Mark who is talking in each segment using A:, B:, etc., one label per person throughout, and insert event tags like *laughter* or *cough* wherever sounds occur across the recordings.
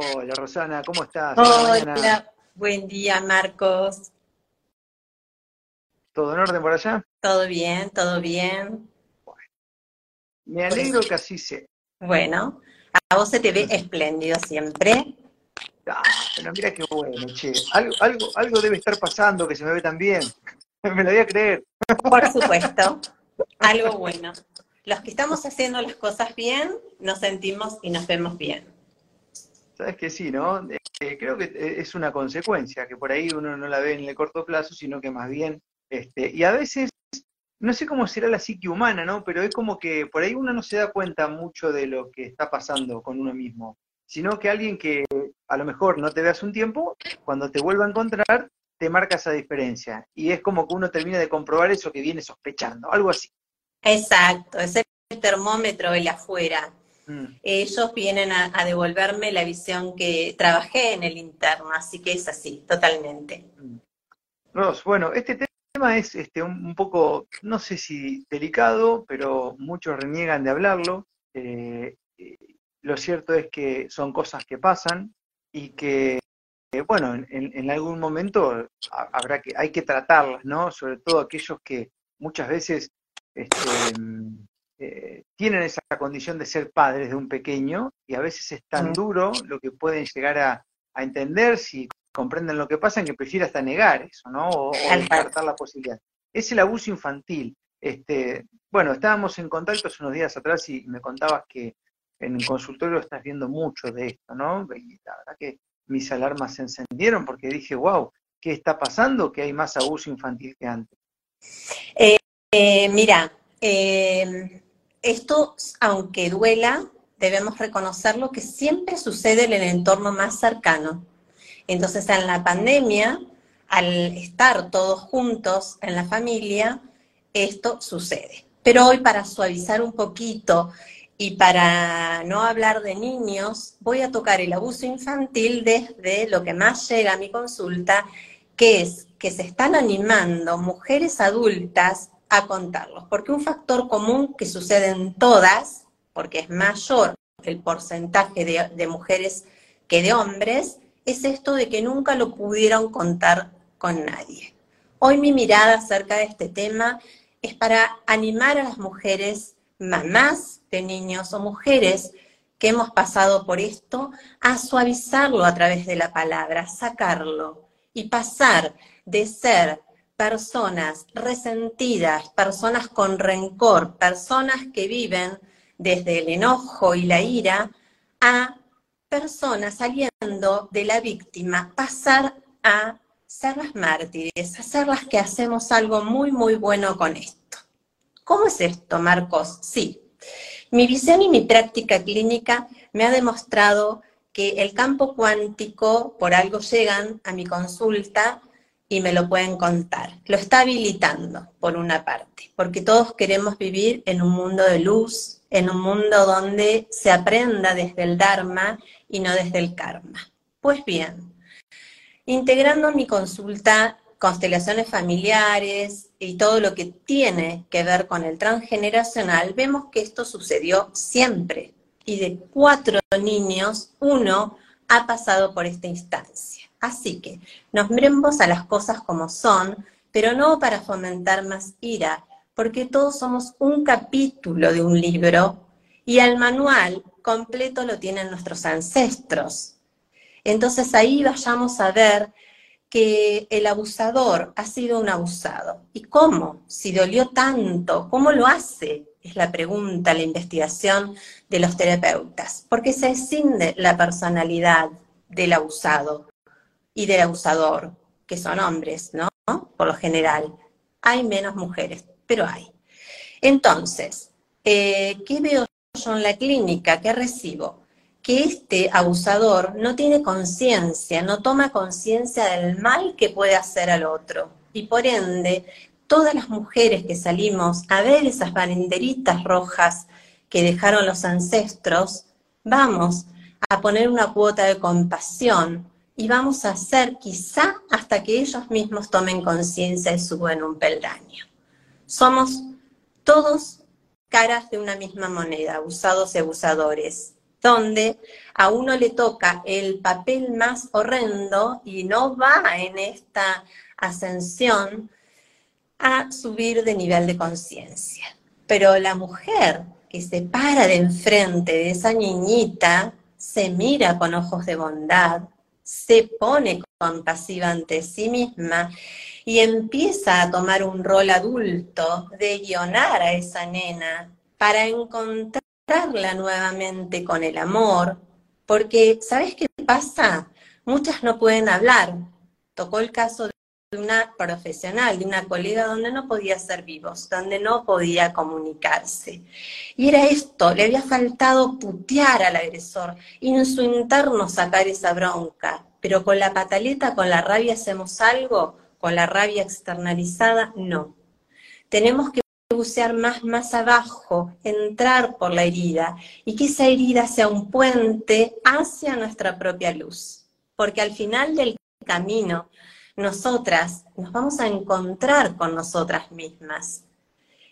A: Hola Rosana, ¿cómo estás?
B: Hola, buen día Marcos.
A: ¿Todo en orden por allá?
B: Todo bien, todo bien.
A: Me alegro que así sea.
B: Bueno, a vos se te ve espléndido siempre.
A: Ah, pero mira qué bueno, che. Algo, algo, algo debe estar pasando que se me ve tan bien. *laughs* Me lo voy a creer.
B: Por supuesto, algo bueno. Los que estamos haciendo las cosas bien, nos sentimos y nos vemos bien.
A: Sabes que sí, ¿no? Eh, creo que es una consecuencia, que por ahí uno no la ve en el corto plazo, sino que más bien, este, y a veces, no sé cómo será la psique humana, ¿no? Pero es como que por ahí uno no se da cuenta mucho de lo que está pasando con uno mismo, sino que alguien que a lo mejor no te ve hace un tiempo, cuando te vuelva a encontrar, te marca esa diferencia. Y es como que uno termina de comprobar eso que viene sospechando, algo así.
B: Exacto, es el termómetro el afuera. Mm. Ellos vienen a, devolverme la visión que trabajé en el interno, así que es así, totalmente. Mm.
A: Ros, bueno, este tema es este, un, poco, no sé si delicado, pero muchos reniegan de hablarlo. Eh, lo cierto es que son cosas que pasan y que, bueno, en, en, algún momento habrá que, hay que tratarlas, ¿no? Sobre todo aquellos que muchas veces este, eh, tienen esa condición de ser padres de un pequeño y a veces es tan duro lo que pueden llegar a, entender si comprenden lo que pasa que prefiere hasta negar eso, ¿no? O, descartar la posibilidad. Es el abuso infantil. Este, bueno, estábamos en contacto hace unos días atrás y me contabas que en el consultorio estás viendo mucho de esto, ¿no? Y la verdad que mis alarmas se encendieron porque dije, wow, ¿qué está pasando? Que hay más abuso infantil que antes.
B: Eh, eh, mira, eh, esto, aunque duela, debemos reconocerlo que siempre sucede en el entorno más cercano. Entonces, en la pandemia, al estar todos juntos en la familia, esto sucede. Pero hoy, para suavizar un poquito y para no hablar de niños, voy a tocar el abuso infantil desde lo que más llega a mi consulta, que es que se están animando mujeres adultas a contarlos, porque un factor común que sucede en todas, porque es mayor el porcentaje de, mujeres que de hombres, es esto de que nunca lo pudieron contar con nadie. Hoy mi mirada acerca de este tema es para animar a las mujeres, mamás de niños o mujeres que hemos pasado por esto, a suavizarlo a través de la palabra, sacarlo y pasar de ser personas resentidas, personas con rencor, personas que viven desde el enojo y la ira, a personas saliendo de la víctima, pasar a ser las mártires, a ser las que hacemos algo muy, muy bueno con esto. ¿Cómo es esto, Marcos? Sí. Mi visión y mi práctica clínica me ha demostrado que el campo cuántico, por algo llegan a mi consulta, y me lo pueden contar. Lo está habilitando, por una parte, porque todos queremos vivir en un mundo de luz, en un mundo donde se aprenda desde el Dharma y no desde el karma. Pues bien, integrando mi consulta constelaciones familiares y todo lo que tiene que ver con el transgeneracional, vemos que esto sucedió siempre. Y de cuatro niños, uno ha pasado por esta instancia. Así que nos miremos a las cosas como son, pero no para fomentar más ira, porque todos somos un capítulo de un libro y el manual completo lo tienen nuestros ancestros. Entonces ahí vayamos a ver que el abusador ha sido un abusado. ¿Y cómo? Si dolió tanto, ¿cómo lo hace? Es la pregunta, la investigación de los terapeutas. Porque se escinde la personalidad del abusado y del abusador, que son hombres, ¿no? Por lo general. Hay menos mujeres, pero hay. Entonces, eh, ¿qué veo yo en la clínica? ¿Qué recibo? Que este abusador no tiene conciencia, no toma conciencia del mal que puede hacer al otro. Y por ende, todas las mujeres que salimos a ver esas banderitas rojas que dejaron los ancestros, vamos a poner una cuota de compasión, y vamos a hacer quizá hasta que ellos mismos tomen conciencia y suban un peldaño. Somos todos caras de una misma moneda, abusados y abusadores. donde a uno le toca el papel más horrendo y no va en esta ascensión a subir de nivel de conciencia. Pero la mujer que se para de enfrente de esa niñita, se mira con ojos de bondad, se pone compasiva ante sí misma y empieza a tomar un rol adulto de guionar a esa nena para encontrarla nuevamente con el amor, porque ¿sabes qué pasa? Muchas no pueden hablar. Tocó el caso de una profesional, de una colega donde no podía ser vivos, donde no podía comunicarse. Y era esto, le había faltado putear al agresor y en su interno sacar esa bronca. Pero con la pataleta, con la rabia hacemos algo, con la rabia externalizada, no. Tenemos que bucear más, más abajo, entrar por la herida y que esa herida sea un puente hacia nuestra propia luz. Porque al final del camino, nosotras nos vamos a encontrar con nosotras mismas.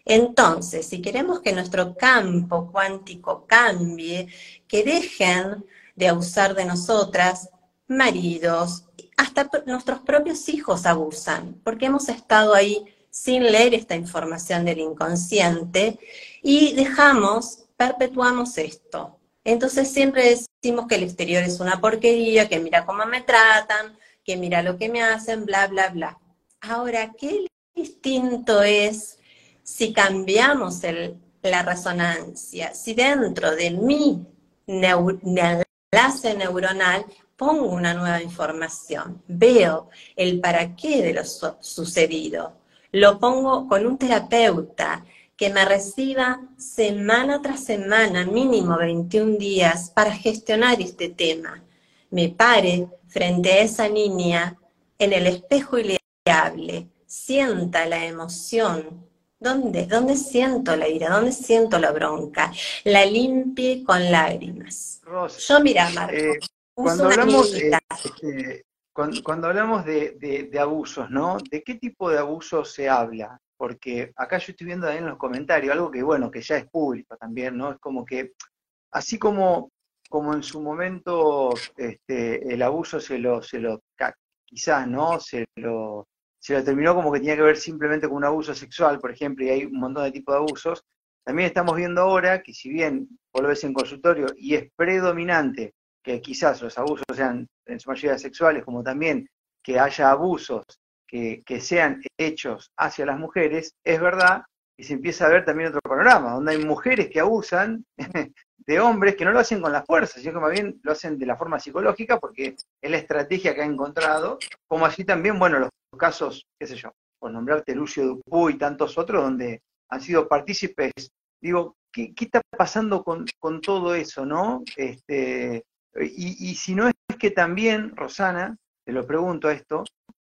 B: Entonces, si queremos que nuestro campo cuántico cambie, que dejen de abusar de nosotras, maridos, hasta nuestros propios hijos abusan, porque hemos estado ahí sin leer esta información del inconsciente y dejamos, perpetuamos esto. Entonces siempre decimos que el exterior es una porquería, que mira cómo me tratan, que mira lo que me hacen, bla, bla, bla. Ahora, ¿qué distinto es si cambiamos la resonancia? Si dentro de mi enlace neuronal pongo una nueva información, veo el para qué de lo sucedido, lo pongo con un terapeuta que me reciba semana tras semana, mínimo 21 días, para gestionar este tema. Me pare frente a esa niña en el espejo y le hable, sienta la emoción. ¿Dónde? ¿Dónde siento la ira? ¿Dónde siento la bronca? La limpie con lágrimas. Yo, mira, Marco,
A: eh, cuando, hablamos, eh, este, cuando, hablamos de, abusos, ¿no? ¿De qué tipo de abusos se habla? Porque acá yo estoy viendo ahí en los comentarios algo que, bueno, que ya es público también, ¿no? Es como que, así como como en su momento este, el abuso se lo, se lo quizás, ¿no? Se lo, se lo terminó como que tenía que ver simplemente con un abuso sexual, por ejemplo, y hay un montón de tipos de abusos. También estamos viendo ahora que si bien vos lo ves en consultorio y es predominante que quizás los abusos sean en su mayoría sexuales, como también que haya abusos que, que sean hechos hacia las mujeres, es verdad que se empieza a ver también otro panorama, donde hay mujeres que abusan *laughs* de hombres que no lo hacen con la fuerza, sino que más bien lo hacen de la forma psicológica porque es la estrategia que ha encontrado, como así también, bueno, los casos, qué sé yo, por nombrarte Lucio Dupú y tantos otros donde han sido partícipes, digo, ¿qué, está pasando con, todo eso, no? Este, y, y si no es que también, Rosana, te lo pregunto esto,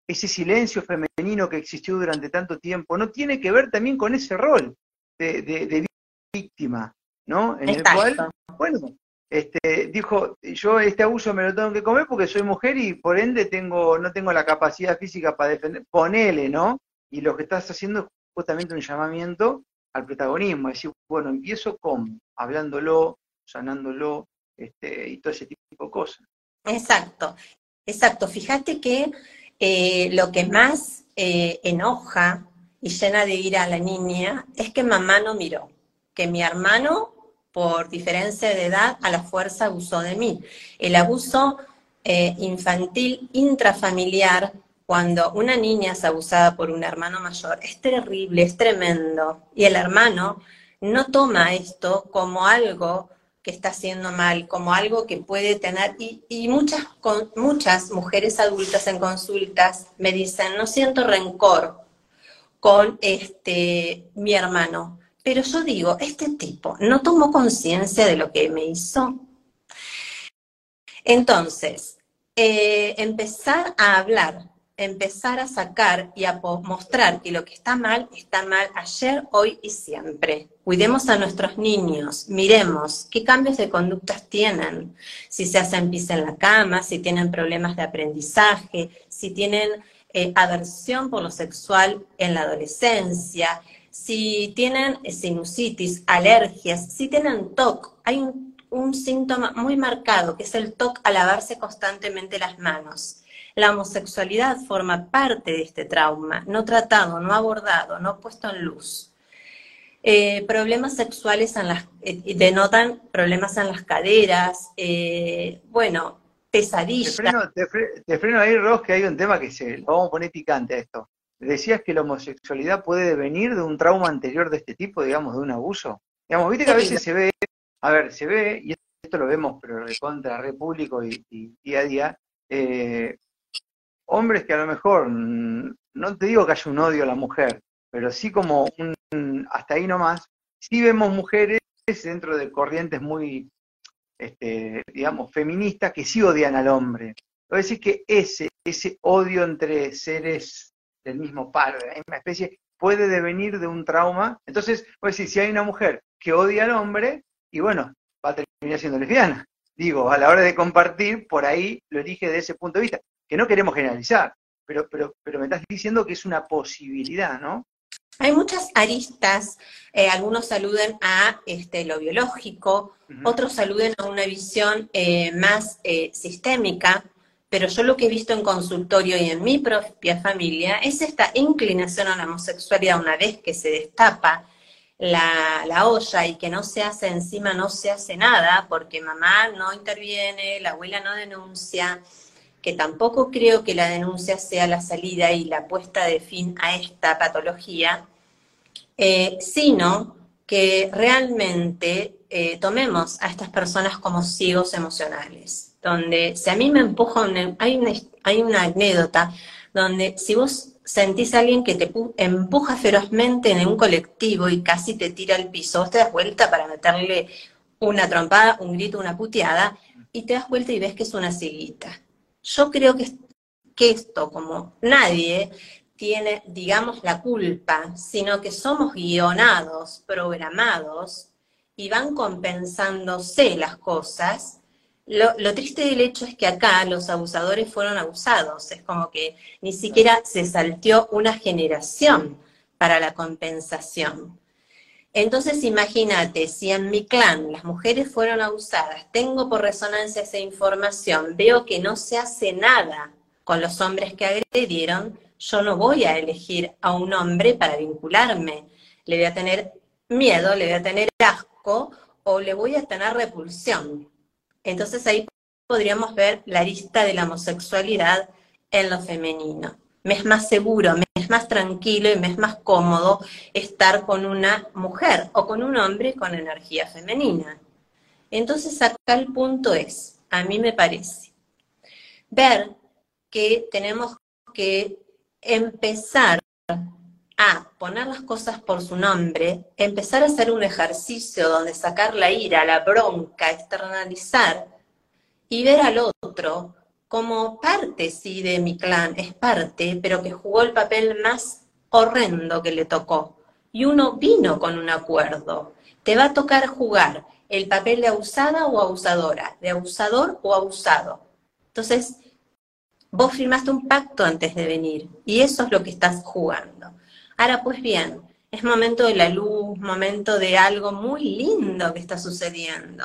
A: ese silencio femenino que existió durante tanto tiempo, no tiene que ver también con ese rol de víctima, ¿no? En el cual, bueno, este, dijo, yo este abuso me lo tengo que comer porque soy mujer y por ende tengo, no tengo la capacidad física para defender, ponele, ¿no? Y lo que estás haciendo es justamente un llamamiento al protagonismo, es decir, bueno, empiezo con hablándolo, sanándolo, este, y todo ese tipo de cosas.
B: Exacto, exacto. Fíjate que eh, lo que más eh, enoja y llena de ira a la niña es que mamá no miró que mi hermano, por diferencia de edad, a la fuerza abusó de mí. El abuso eh, infantil intrafamiliar, cuando una niña es abusada por un hermano mayor, es terrible, es tremendo. Y el hermano no toma esto como algo que está haciendo mal, como algo que puede tener, y, muchas, con, muchas mujeres adultas en consultas me dicen, no siento rencor con este mi hermano, pero yo digo, este tipo no tomó conciencia de lo que me hizo. Entonces, eh, empezar a hablar, empezar a sacar y a mostrar que lo que está mal está mal ayer, hoy y siempre. Cuidemos a nuestros niños, miremos qué cambios de conductas tienen, si se hacen pis en la cama, si tienen problemas de aprendizaje, si tienen eh, aversión por lo sexual en la adolescencia, si tienen sinusitis, alergias, si tienen TOC, hay un un síntoma muy marcado, que es el TOC a lavarse constantemente las manos. La homosexualidad forma parte de este trauma, no tratado, no abordado, no puesto en luz. Eh, problemas sexuales en las, eh, denotan problemas en las caderas, eh, bueno, pesadillas.
A: Te freno, ahí, Ross, que hay un tema que se lo vamos a poner picante a esto. Decías que la homosexualidad puede venir de un trauma anterior de este tipo, digamos, de un abuso. Digamos, viste que a veces se ve, a ver, se ve, y esto lo vemos, pero de contra red público y, día a día, hombres que a lo mejor, no te digo que haya un odio a la mujer, pero sí como un, hasta ahí nomás, sí vemos mujeres dentro de corrientes muy, este, digamos, feministas que sí odian al hombre. Es decir, que ese, ese odio entre seres del mismo par, de la misma especie, puede devenir de un trauma. Entonces, pues decir, si hay una mujer que odia al hombre, y bueno, va a terminar siendo lesbiana. Digo, a la hora de compartir, por ahí lo elige de ese punto de vista que no queremos generalizar, pero, pero, pero me estás diciendo que es una posibilidad, ¿no?
B: Hay muchas aristas, eh, algunos saluden a este, lo biológico, otros saluden a una visión eh, más eh, sistémica, pero yo lo que he visto en consultorio y en mi propia familia es esta inclinación a la homosexualidad una vez que se destapa la, la, olla y que no se hace encima, no se hace nada, porque mamá no interviene, la abuela no denuncia, que tampoco creo que la denuncia sea la salida y la puesta de fin a esta patología, eh, sino que realmente eh, tomemos a estas personas como ciegos emocionales, donde si a mí me empuja, hay, una, hay una anécdota donde si vos sentís a alguien que te empuja ferozmente en un colectivo y casi te tira al piso, vos te das vuelta para meterle una trompada, un grito, una puteada, y te das vuelta y ves que es una cieguita. Yo creo que, que esto, como nadie, tiene, digamos, la culpa, sino que somos guionados, programados, y van compensándose las cosas. Lo, triste del hecho es que acá los abusadores fueron abusados, es como que ni siquiera se salteó una generación para la compensación. Entonces imagínate, si en mi clan las mujeres fueron abusadas, tengo por resonancia esa información, veo que no se hace nada con los hombres que agredieron, yo no voy a elegir a un hombre para vincularme. Le voy a tener miedo, le voy a tener asco o le voy a tener repulsión. Entonces ahí podríamos ver la lista de la homosexualidad en lo femenino me es más seguro, me es más tranquilo y me es más cómodo estar con una mujer o con un hombre con energía femenina. Entonces acá el punto es, a mí me parece, ver que tenemos que empezar a poner las cosas por su nombre, empezar a hacer un ejercicio donde sacar la ira, la bronca, externalizar y ver al otro como parte, sí, de mi clan, es parte, pero que jugó el papel más horrendo que le tocó. Y uno vino con un acuerdo. Te va a tocar jugar el papel de abusada o abusadora, de abusador o abusado. Entonces, vos firmaste un pacto antes de venir y eso es lo que estás jugando. Ahora, pues bien, es momento de la luz, momento de algo muy lindo que está sucediendo.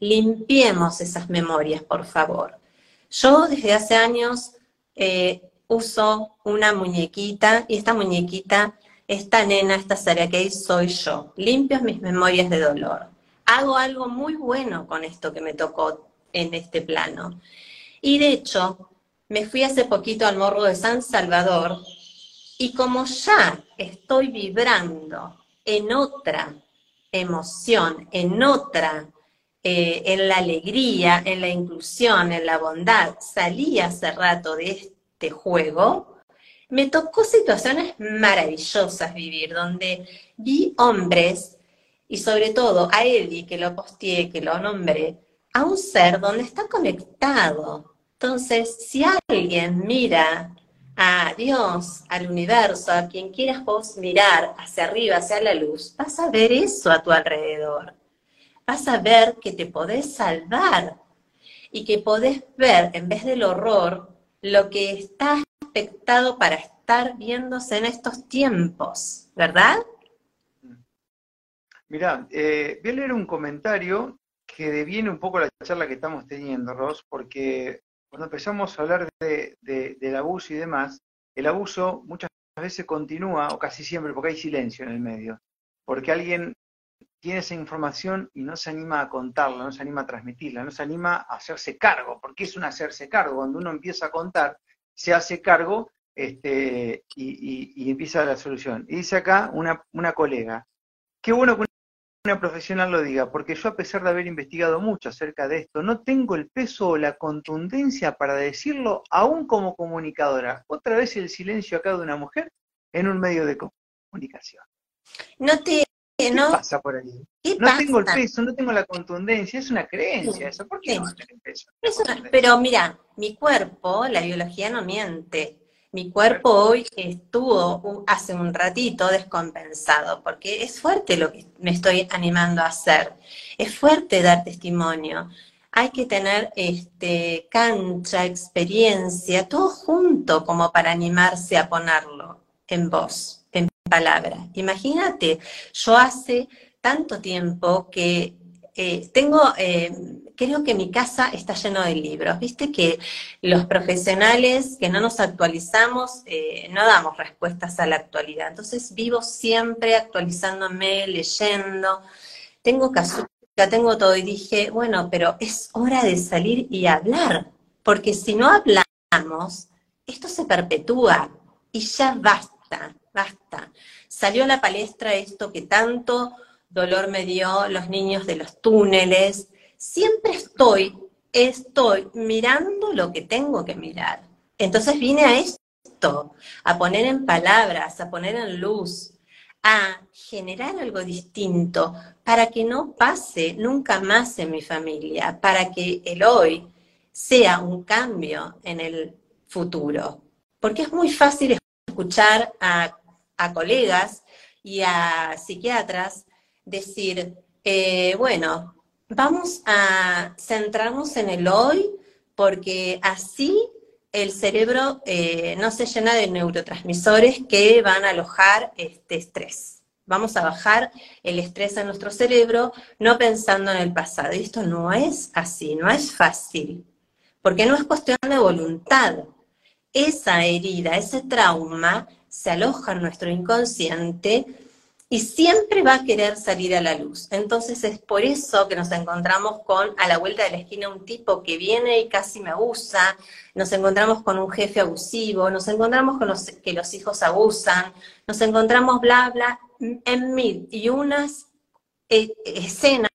B: Limpiemos esas memorias, por favor. Yo desde hace años eh, uso una muñequita y esta muñequita, esta nena, esta que soy yo. Limpio mis memorias de dolor. Hago algo muy bueno con esto que me tocó en este plano. Y de hecho, me fui hace poquito al morro de San Salvador y como ya estoy vibrando en otra emoción, en otra eh, en la alegría, en la inclusión, en la bondad, salí hace rato de este juego, me tocó situaciones maravillosas vivir, donde vi hombres, y sobre todo a Eddie, que lo posteé, que lo nombré, a un ser donde está conectado. Entonces, si alguien mira a Dios, al universo, a quien quieras vos mirar hacia arriba, hacia la luz, vas a ver eso a tu alrededor vas a ver que te podés salvar y que podés ver, en vez del horror, lo que está expectado para estar viéndose en estos tiempos, ¿verdad?
A: Mirá, eh, voy a leer un comentario que deviene un poco la charla que estamos teniendo, Ross, porque cuando empezamos a hablar del abuso y demás, el abuso muchas veces continúa, o casi siempre, porque hay silencio en el medio, porque alguien tiene esa información y no se anima a contarla, no se anima a transmitirla, no se anima a hacerse cargo, porque es un hacerse cargo. Cuando uno empieza a contar, se hace cargo este, y, empieza la solución. Y dice acá una, una colega, qué bueno que una profesional lo diga, porque yo a pesar de haber investigado mucho acerca de esto, no tengo el peso o la contundencia para decirlo aún como comunicadora. Otra vez el silencio acá de una mujer en un medio de comunicación.
B: No te
A: ¿Qué pasa por ahí? No tengo el peso, no tengo la contundencia, es una creencia eso. ¿Por qué no tener peso?
B: pero mira, mi cuerpo, la biología no miente. Mi cuerpo hoy estuvo hace un ratito descompensado, porque es fuerte lo que me estoy animando a hacer. Es fuerte dar testimonio. Hay que tener este, cancha, experiencia, todo junto como para animarse a ponerlo en voz palabra. Imagínate, yo hace tanto tiempo que eh, tengo, eh, creo que mi casa está lleno de libros. Viste que los profesionales que no nos actualizamos, eh, no damos respuestas a la actualidad. Entonces vivo siempre actualizándome, leyendo. Tengo casuca, tengo todo y dije, bueno, pero es hora de salir y hablar, porque si no hablamos, esto se perpetúa y ya basta basta. Salió a la palestra esto que tanto dolor me dio los niños de los túneles. Siempre estoy, estoy mirando lo que tengo que mirar. Entonces vine a esto, a poner en palabras, a poner en luz, a generar algo distinto para que no pase nunca más en mi familia, para que el hoy sea un cambio en el futuro. Porque es muy fácil escuchar a colegas y a psiquiatras decir, eh, bueno, vamos a centrarnos en el hoy porque así el cerebro eh, no se llena de neurotransmisores que van a alojar este estrés. Vamos a bajar el estrés en nuestro cerebro no pensando en el pasado. Y esto no es así, no es fácil, porque no es cuestión de voluntad. Esa herida, ese trauma, se aloja en nuestro inconsciente y siempre va a querer salir a la luz. Entonces es por eso que nos encontramos con a la vuelta de la esquina un tipo que viene y casi me abusa, nos encontramos con un jefe abusivo, nos encontramos con los, que los hijos abusan, nos encontramos bla, bla, en mil y unas eh, escenas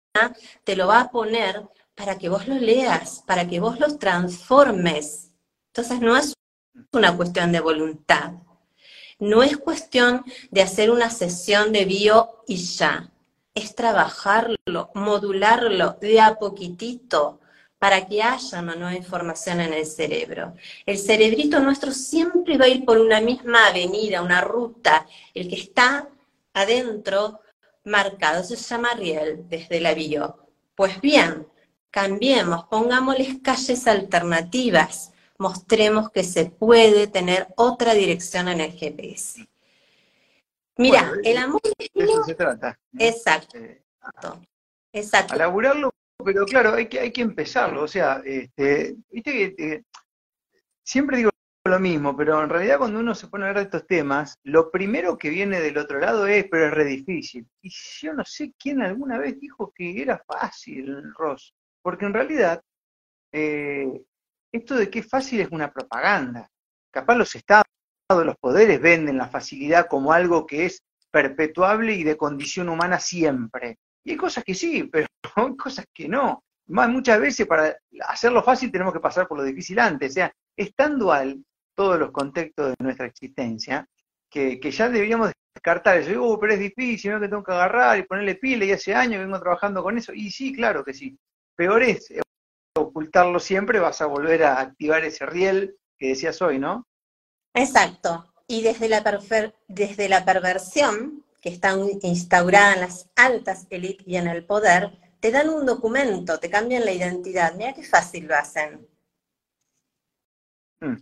B: te lo va a poner para que vos lo leas, para que vos los transformes. Entonces no es una cuestión de voluntad, no es cuestión de hacer una sesión de bio y ya, es trabajarlo, modularlo de a poquitito para que haya una nueva información en el cerebro. El cerebrito nuestro siempre va a ir por una misma avenida, una ruta. El que está adentro marcado se llama riel desde la bio. Pues bien, cambiemos, pongámosles calles alternativas, mostremos que se puede tener otra dirección en el GPS. Mira, el amor
A: de eso se trata.
B: Exacto.
A: Eh, exacto. A laburarlo, pero claro, hay que, hay que empezarlo. O sea, este, viste que eh, siempre digo lo mismo, pero en realidad cuando uno se pone a hablar de estos temas, lo primero que viene del otro lado es, pero es re difícil. Y yo no sé quién alguna vez dijo que era fácil, Ross, porque en realidad eh, esto de qué fácil es una propaganda. Capaz los estados, los poderes venden la facilidad como algo que es perpetuable y de condición humana siempre. Y hay cosas que sí, pero *laughs* hay cosas que no. Más muchas veces para hacerlo fácil tenemos que pasar por lo difícil antes. O sea, es tan dual todos los contextos de nuestra existencia que, ya deberíamos descartar eso. Digo, oh, pero es difícil, ¿no? Que tengo que agarrar y ponerle pila y hace años vengo trabajando con eso. Y sí, claro que sí. Peor es ocultarlo siempre, vas a volver a activar ese riel que decías hoy, ¿no?
B: Exacto. Y desde la, desde la perversión que está instaurada en las altas élites y en el poder, te dan un documento, te cambian la identidad. Mira qué fácil lo hacen. Mm.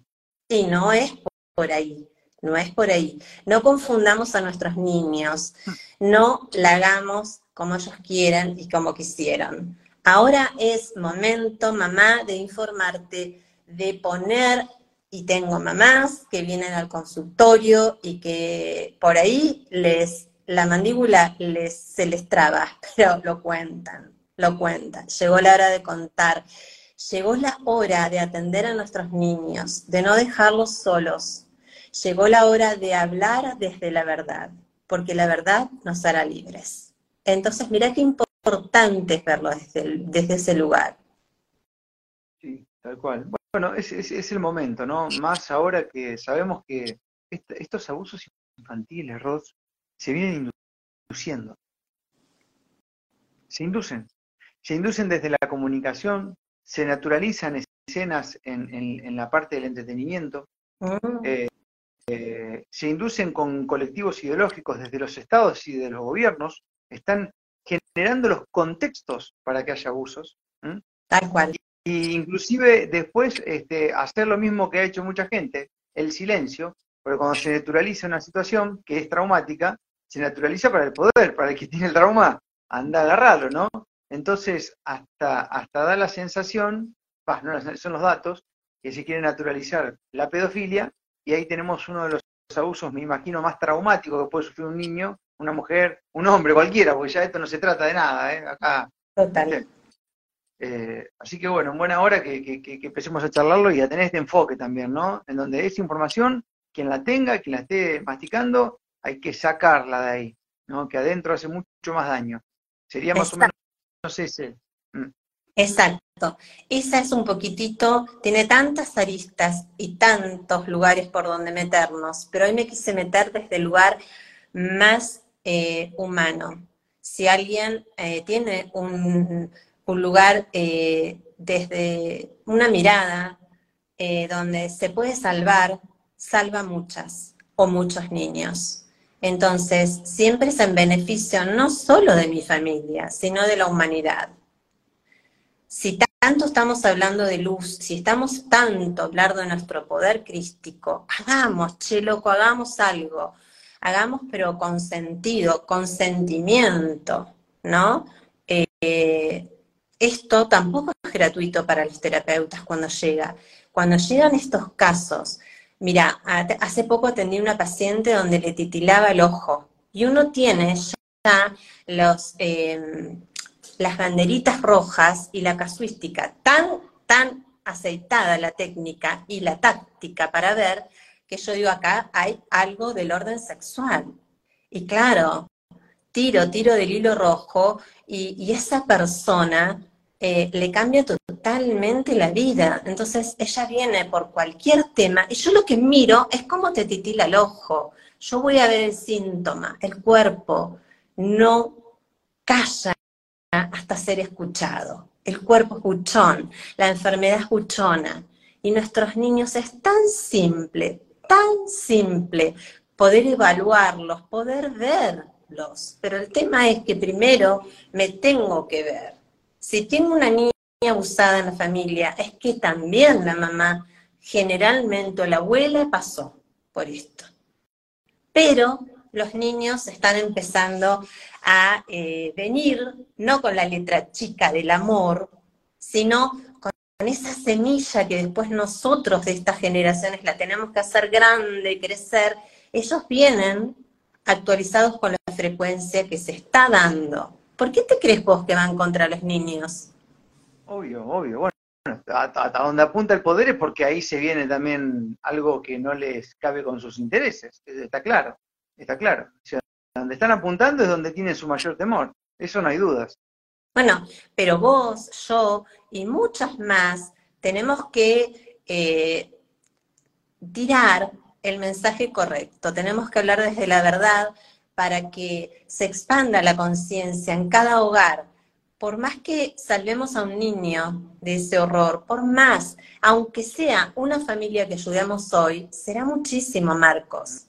B: Y no es por ahí, no es por ahí. No confundamos a nuestros niños, mm. no la hagamos como ellos quieran y como quisieron Ahora es momento, mamá, de informarte, de poner, y tengo mamás que vienen al consultorio y que por ahí les, la mandíbula les, se les traba, *laughs* pero lo cuentan, lo cuentan. Llegó la hora de contar, llegó la hora de atender a nuestros niños, de no dejarlos solos. Llegó la hora de hablar desde la verdad, porque la verdad nos hará libres. Entonces, mira qué importante es verlo desde, desde ese lugar.
A: Sí, tal cual. Bueno, es, es, el momento, ¿no? Más ahora que sabemos que estos abusos infantiles, Ross, se vienen induciendo. Se inducen. Se inducen desde la comunicación, se naturalizan escenas en, en, la parte del entretenimiento, mm. eh, eh, se inducen con colectivos ideológicos desde los estados y de los gobiernos, están generando los contextos para que haya abusos.
B: Tal cual.
A: Y, inclusive después este, hacer lo mismo que ha hecho mucha gente, el silencio, porque cuando se naturaliza una situación que es traumática, se naturaliza para el poder, para el que *laughs* tiene el trauma, anda a agarrarlo, ¿no? Entonces, hasta, hasta da la sensación, no, son los datos, que se quiere naturalizar la pedofilia, y ahí tenemos uno de los abusos, me imagino, más traumáticos que puede sufrir un niño, una mujer, un hombre, cualquiera, porque ya esto no se trata de nada, ¿eh? Acá.
B: Total.
A: Eh, así que bueno, en buena hora que, que, empecemos a charlarlo y a tener este enfoque también, ¿no? En donde esa información, quien la tenga, quien la esté masticando, hay que sacarla de ahí, ¿no? Que adentro hace mucho más daño. Sería más o menos si...
B: Mm. Exacto. Esa es un poquitito, tiene tantas aristas y tantos lugares por donde meternos, pero hoy me quise meter desde el lugar más eh, humano. Si alguien eh, tiene un, lugar eh, desde una mirada donde se puede salvar, salva muchas o muchos niños. Entonces, siempre es en beneficio no solo de mi familia, sino de la humanidad. Si tanto estamos hablando de luz, si estamos tanto hablando de nuestro poder crístico, hagamos, che loco, hagamos algo. Hagamos pero con sentido, con sentimiento, ¿no? Eh, esto tampoco es gratuito para los terapeutas cuando llega. Cuando llegan estos casos Mira, hace poco atendí una paciente donde le titilaba el ojo y uno tiene ya los, em, las banderitas rojas y la casuística tan, tan aceitada la técnica y la táctica para ver que yo digo acá hay algo del orden sexual. Y claro, tiro, tiro del hilo rojo y, y esa persona eh, le cambia totalmente la vida. Entonces ella viene por cualquier tema y yo lo que miro es cómo te titila el ojo. Yo voy a ver el síntoma, el cuerpo no calla hasta ser escuchado. El cuerpo escuchón, la enfermedad escuchona. Y nuestros niños es tan simple, tan simple poder evaluarlos, poder verlos. Pero el tema es que primero me tengo que ver si tengo una niña abusada en la familia, es que también la mamá, generalmente la abuela pasó por esto. Pero los niños están empezando a eh, venir, no con la letra chica del amor, sino con esa semilla que después nosotros de estas generaciones la tenemos que hacer grande, crecer. Ellos vienen actualizados con la frecuencia que se está dando. ¿Por qué te crees vos que van contra los niños?
A: Obvio, obvio. Bueno, hasta donde apunta el poder es porque ahí se viene también algo que no les cabe con sus intereses. Está claro, está claro. O sea, donde están apuntando es donde tienen su mayor temor. Eso no hay dudas.
B: Bueno, pero vos, yo y muchas más tenemos que eh, tirar el mensaje correcto. Tenemos que hablar desde la verdad, para que se expanda la conciencia en cada hogar, por más que salvemos a un niño de ese horror, por más, aunque sea una familia que ayudemos hoy, será muchísimo, Marcos.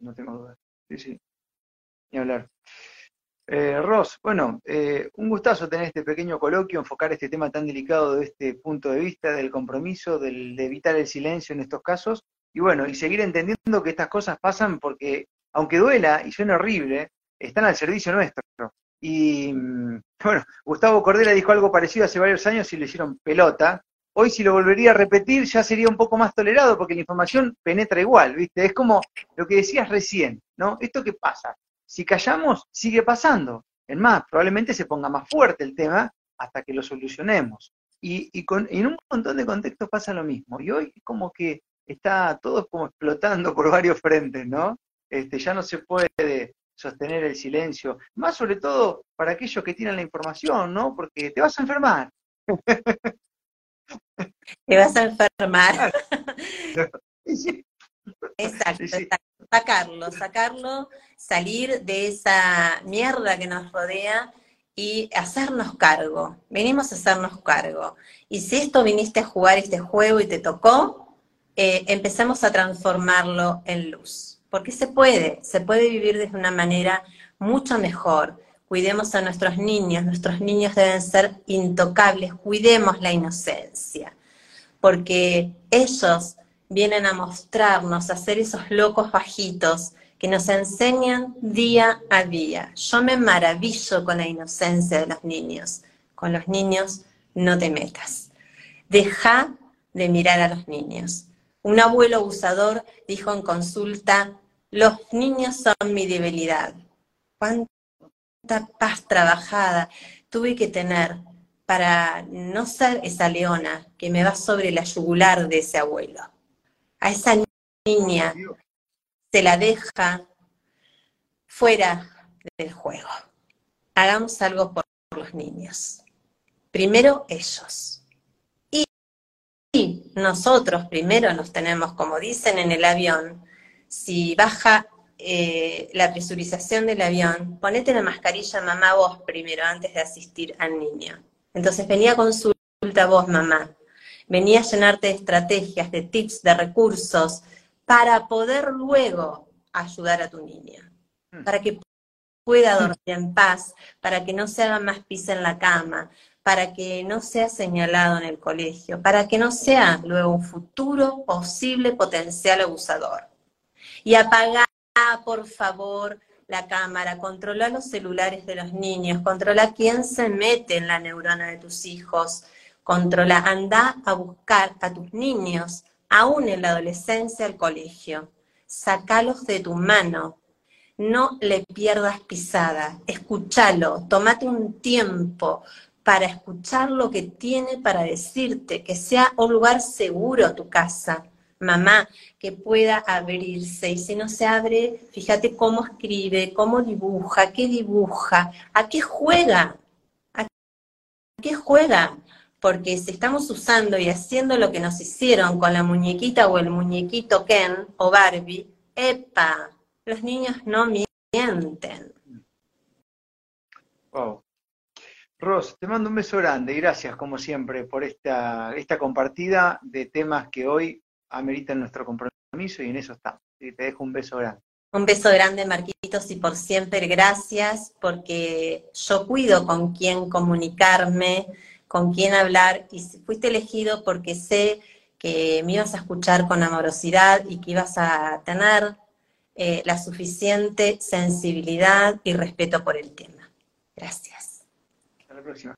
A: No tengo duda. Sí, sí. Ni hablar. Eh, Ross, bueno, eh, un gustazo tener este pequeño coloquio, enfocar este tema tan delicado de este punto de vista, del compromiso, del, de evitar el silencio en estos casos, y bueno, y seguir entendiendo que estas cosas pasan porque aunque duela y suene horrible, están al servicio nuestro. Y mm, *laughs* bueno, Gustavo Cordera dijo algo parecido hace varios años y le hicieron pelota. Hoy si lo volvería a repetir ya sería un poco más tolerado porque la información penetra igual, ¿viste? Es como lo que decías recién, ¿no? Esto que pasa, si callamos, sigue pasando. Es más, probablemente se ponga más fuerte el tema hasta que lo solucionemos. Y, con, en un montón de contextos pasa lo mismo. Y hoy como que está todo como explotando por varios frentes, ¿no? Este, ya no se puede sostener el silencio, más sobre todo para aquellos que tienen la información, ¿no? Porque te vas a enfermar.
B: Te vas a enfermar. *laughs* *laughs* Exacto, sacarlo, sacarlo, salir de esa mierda que nos rodea y hacernos cargo. Venimos a hacernos cargo. Y si esto viniste a jugar este juego y te tocó, eh, empezamos a transformarlo en luz. Porque se puede, se puede vivir de una manera mucho mejor. Cuidemos a nuestros niños, nuestros niños deben ser intocables, cuidemos la inocencia, porque ellos vienen a mostrarnos, a ser esos locos bajitos que nos enseñan día a día. Yo me maravillo con la inocencia de los niños. Con los niños no te metas. Deja de mirar a los niños. Un abuelo abusador dijo en consulta, los niños son mi debilidad. ¿Cuánta paz trabajada tuve que tener para no ser esa leona que me va sobre la yugular de ese abuelo? A esa niña se la deja fuera del juego. Hagamos algo por los niños. Primero ellos. Y nosotros primero nos tenemos, como dicen en el avión, si baja eh, la presurización del avión, ponete la mascarilla mamá vos primero antes de asistir al niño. Entonces venía a consulta vos mamá, venía a llenarte de estrategias, de tips, de recursos, para poder luego ayudar a tu niña, hmm. para que pueda dormir en paz, para que no se haga más pis en la cama, para que no sea señalado en el colegio, para que no sea luego un futuro posible potencial abusador. Y apaga, por favor, la cámara, controla los celulares de los niños, controla quién se mete en la neurona de tus hijos, controla, anda a buscar a tus niños aún en la adolescencia, al colegio. Sacalos de tu mano. No le pierdas pisada. Escúchalo. Tómate un tiempo para escuchar lo que tiene para decirte, que sea un lugar seguro tu casa. Mamá, que pueda abrirse. Y si no se abre, fíjate cómo escribe, cómo dibuja, qué dibuja, a qué juega. ¿A qué juega? Porque si estamos usando y haciendo lo que nos hicieron con la muñequita o el muñequito Ken o Barbie, ¡epa! Los niños no mienten.
A: Wow. Ros, te mando un beso grande y gracias como siempre por esta, esta compartida de temas que hoy ameritan nuestro compromiso y en eso estamos. Y te dejo un beso grande.
B: Un beso grande, Marquitos, y por siempre gracias, porque yo cuido con quién comunicarme, con quién hablar y fuiste elegido porque sé que me ibas a escuchar con amorosidad y que ibas a tener eh, la suficiente sensibilidad y respeto por el tema. Gracias. Hasta la próxima.